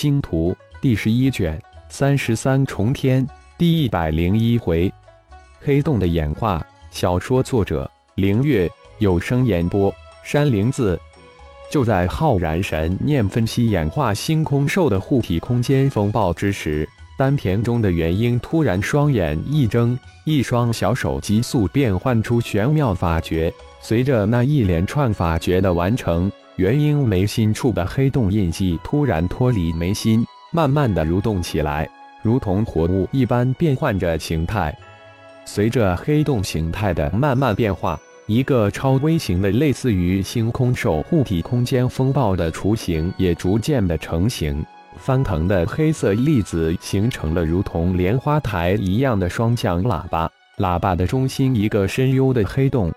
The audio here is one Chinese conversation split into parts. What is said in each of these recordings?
星图第十一卷三十三重天第一百零一回，黑洞的演化。小说作者：凌月，有声演播：山灵子。就在浩然神念分析演化星空兽的护体空间风暴之时，丹田中的元婴突然双眼一睁，一双小手急速变换出玄妙法诀。随着那一连串法诀的完成，元婴眉心处的黑洞印记突然脱离眉心，慢慢的蠕动起来，如同活物一般变换着形态。随着黑洞形态的慢慢变化。一个超微型的类似于星空兽护体空间风暴的雏形也逐渐的成型，翻腾的黑色粒子形成了如同莲花台一样的双向喇叭，喇叭的中心一个深幽的黑洞，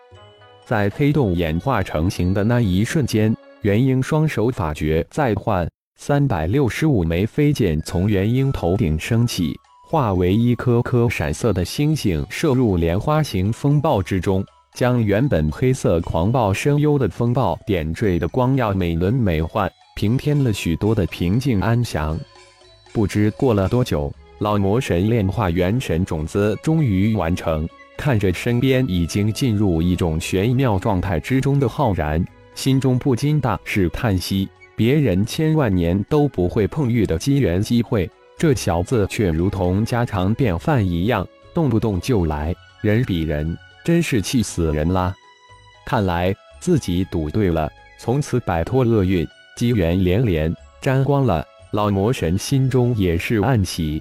在黑洞演化成型的那一瞬间，元婴双手法诀再换，三百六十五枚飞剑从元婴头顶升起，化为一颗颗闪色的星星，射入莲花形风暴之中。将原本黑色狂暴声幽的风暴点缀的光耀美轮美奂，平添了许多的平静安详。不知过了多久，老魔神炼化元神种子终于完成。看着身边已经进入一种玄妙状态之中的浩然，心中不禁大是叹息：别人千万年都不会碰遇的机缘机会，这小子却如同家常便饭一样，动不动就来，人比人。真是气死人啦！看来自己赌对了，从此摆脱厄运，机缘连连，沾光了。老魔神心中也是暗喜。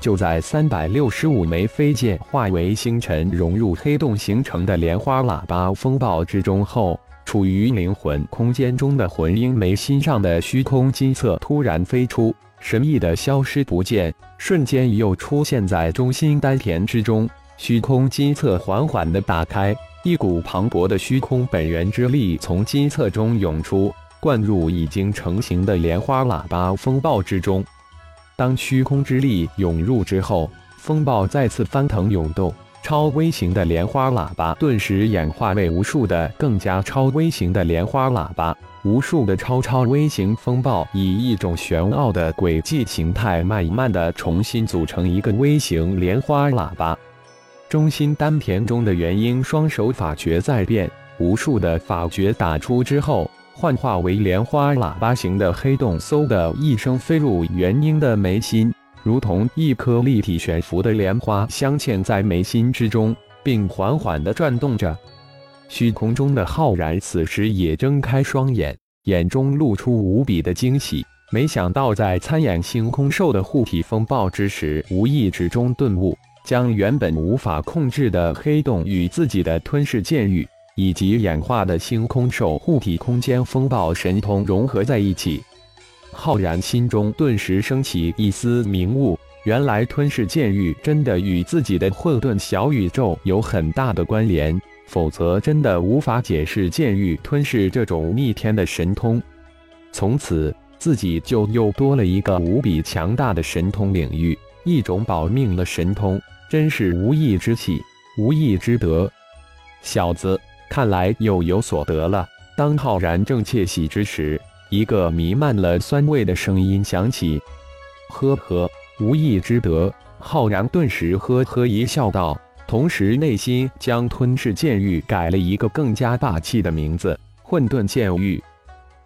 就在三百六十五枚飞剑化为星辰，融入黑洞形成的莲花喇叭风暴之中后，处于灵魂空间中的魂婴眉心上的虚空金色突然飞出，神秘的消失不见，瞬间又出现在中心丹田之中。虚空金册缓缓地打开，一股磅礴的虚空本源之力从金册中涌出，灌入已经成型的莲花喇叭风暴之中。当虚空之力涌入之后，风暴再次翻腾涌动，超微型的莲花喇叭顿时演化为无数的更加超微型的莲花喇叭。无数的超超微型风暴以一种玄奥的轨迹形态，慢慢的重新组成一个微型莲花喇叭。中心丹田中的元婴双手法诀在变，无数的法诀打出之后，幻化为莲花喇叭形的黑洞，嗖的一声飞入元婴的眉心，如同一颗立体悬浮的莲花镶嵌在眉心之中，并缓缓地转动着。虚空中的浩然此时也睁开双眼，眼中露出无比的惊喜。没想到在参演星空兽的护体风暴之时，无意之中顿悟。将原本无法控制的黑洞与自己的吞噬剑域以及演化的星空兽护体空间风暴神通融合在一起，浩然心中顿时升起一丝明悟。原来吞噬剑域真的与自己的混沌小宇宙有很大的关联，否则真的无法解释剑域吞噬这种逆天的神通。从此，自己就又多了一个无比强大的神通领域，一种保命的神通。真是无义之气，无义之德。小子，看来又有所得了。当浩然正窃喜之时，一个弥漫了酸味的声音响起：“呵呵，无意之得。”浩然顿时呵呵一笑，道，同时内心将吞噬剑域改了一个更加霸气的名字——混沌剑域。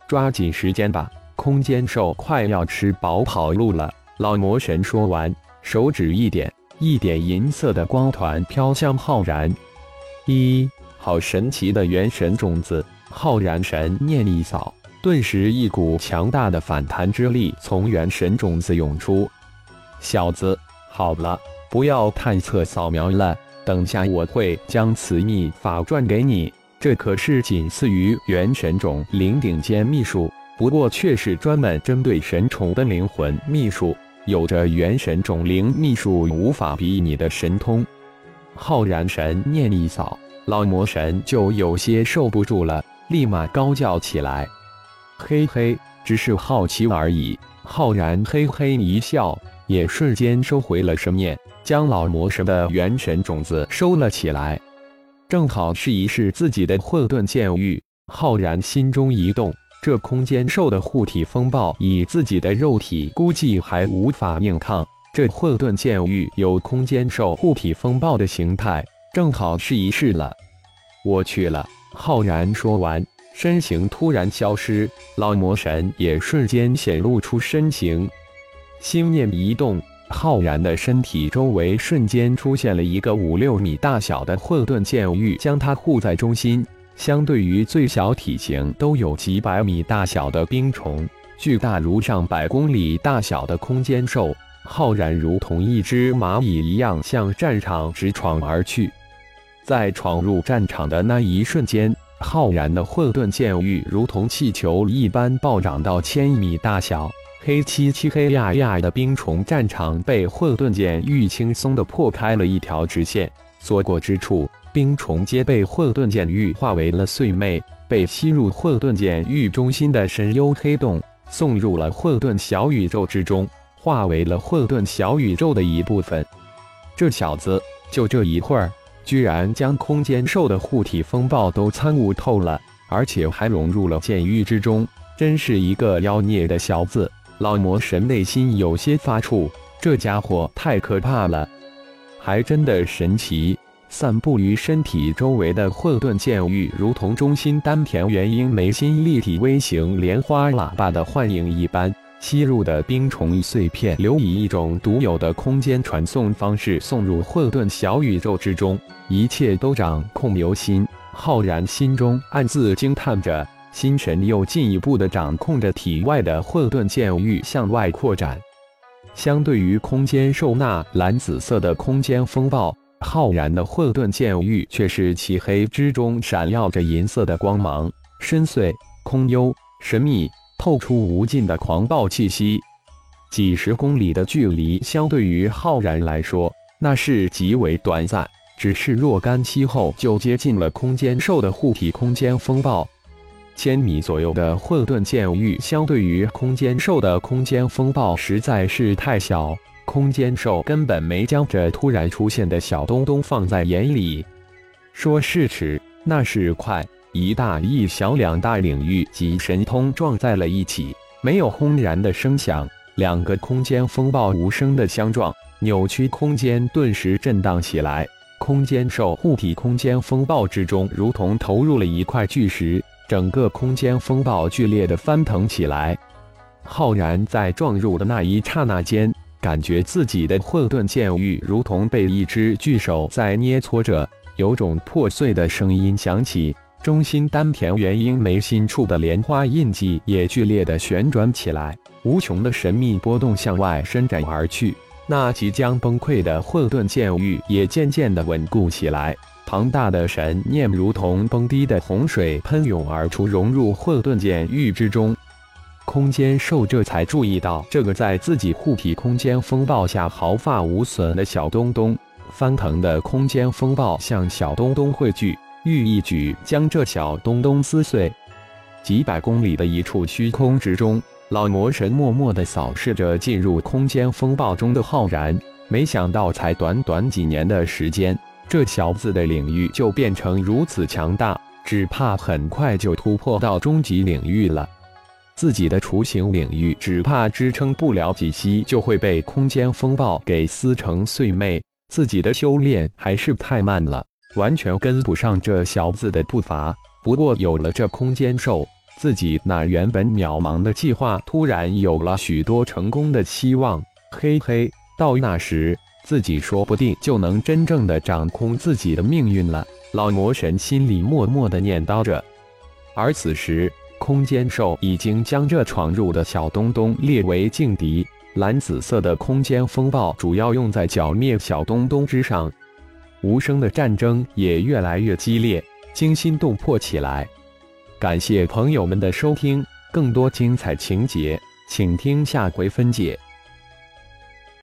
抓紧时间吧，空间兽快要吃饱跑路了。老魔神说完，手指一点。一点银色的光团飘向浩然，一好神奇的元神种子！浩然神念一扫，顿时一股强大的反弹之力从元神种子涌出。小子，好了，不要探测扫描了，等下我会将此秘法传给你。这可是仅次于元神种灵顶尖秘术，不过却是专门针对神虫的灵魂秘术。有着元神种灵秘术，无法比拟的神通。浩然神念一扫，老魔神就有些受不住了，立马高叫起来：“嘿嘿，只是好奇而已。”浩然嘿嘿一笑，也瞬间收回了神念，将老魔神的元神种子收了起来，正好试一试自己的混沌剑域。浩然心中一动。这空间兽的护体风暴以自己的肉体估计还无法硬抗。这混沌剑域有空间兽护体风暴的形态，正好试一试了。我去了！浩然说完，身形突然消失，老魔神也瞬间显露出身形。心念一动，浩然的身体周围瞬间出现了一个五六米大小的混沌剑域，将他护在中心。相对于最小体型都有几百米大小的冰虫，巨大如上百公里大小的空间兽。浩然如同一只蚂蚁一样向战场直闯而去，在闯入战场的那一瞬间，浩然的混沌剑域如同气球一般暴涨到千米大小，黑漆漆、黑压压的冰虫战场被混沌剑域轻松地破开了一条直线，所过之处，冰虫皆被混沌剑域化为了碎末，被吸入混沌剑域中心的深幽黑洞，送入了混沌小宇宙之中。化为了混沌小宇宙的一部分。这小子就这一会儿，居然将空间兽的护体风暴都参悟透了，而且还融入了剑域之中，真是一个妖孽的小子。老魔神内心有些发怵，这家伙太可怕了，还真的神奇。散布于身体周围的混沌剑域，如同中心丹田元婴眉心立体微型莲花喇叭的幻影一般。吸入的冰虫碎片，流以一种独有的空间传送方式送入混沌小宇宙之中，一切都掌控由心。浩然心中暗自惊叹着，心神又进一步的掌控着体外的混沌剑域向外扩展。相对于空间兽那蓝紫色的空间风暴，浩然的混沌剑域却是漆黑之中闪耀着银色的光芒，深邃、空幽、神秘。透出无尽的狂暴气息，几十公里的距离相对于浩然来说，那是极为短暂。只是若干息后，就接近了空间兽的护体空间风暴。千米左右的混沌剑域，相对于空间兽的空间风暴实在是太小，空间兽根本没将这突然出现的小东东放在眼里。说是迟，那是快。一大一小两大领域及神通撞在了一起，没有轰然的声响，两个空间风暴无声的相撞，扭曲空间顿时震荡起来。空间兽护体空间风暴之中，如同投入了一块巨石，整个空间风暴剧烈的翻腾起来。浩然在撞入的那一刹那间，感觉自己的混沌剑域如同被一只巨手在捏搓着，有种破碎的声音响起。中心丹田元婴眉心处的莲花印记也剧烈的旋转起来，无穷的神秘波动向外伸展而去。那即将崩溃的混沌剑域也渐渐的稳固起来，庞大的神念如同崩堤的洪水喷涌而出，融入混沌剑域之中。空间兽这才注意到，这个在自己护体空间风暴下毫发无损的小东东，翻腾的空间风暴向小东东汇聚。欲一举将这小东东撕碎。几百公里的一处虚空之中，老魔神默默地扫视着进入空间风暴中的浩然。没想到，才短短几年的时间，这小子的领域就变成如此强大，只怕很快就突破到终极领域了。自己的雏形领域，只怕支撑不了几息，就会被空间风暴给撕成碎末。自己的修炼还是太慢了。完全跟不上这小子的步伐。不过有了这空间兽，自己那原本渺茫的计划突然有了许多成功的希望。嘿嘿，到那时自己说不定就能真正的掌控自己的命运了。老魔神心里默默的念叨着。而此时，空间兽已经将这闯入的小东东列为劲敌。蓝紫色的空间风暴主要用在剿灭小东东之上。无声的战争也越来越激烈，惊心动魄起来。感谢朋友们的收听，更多精彩情节，请听下回分解。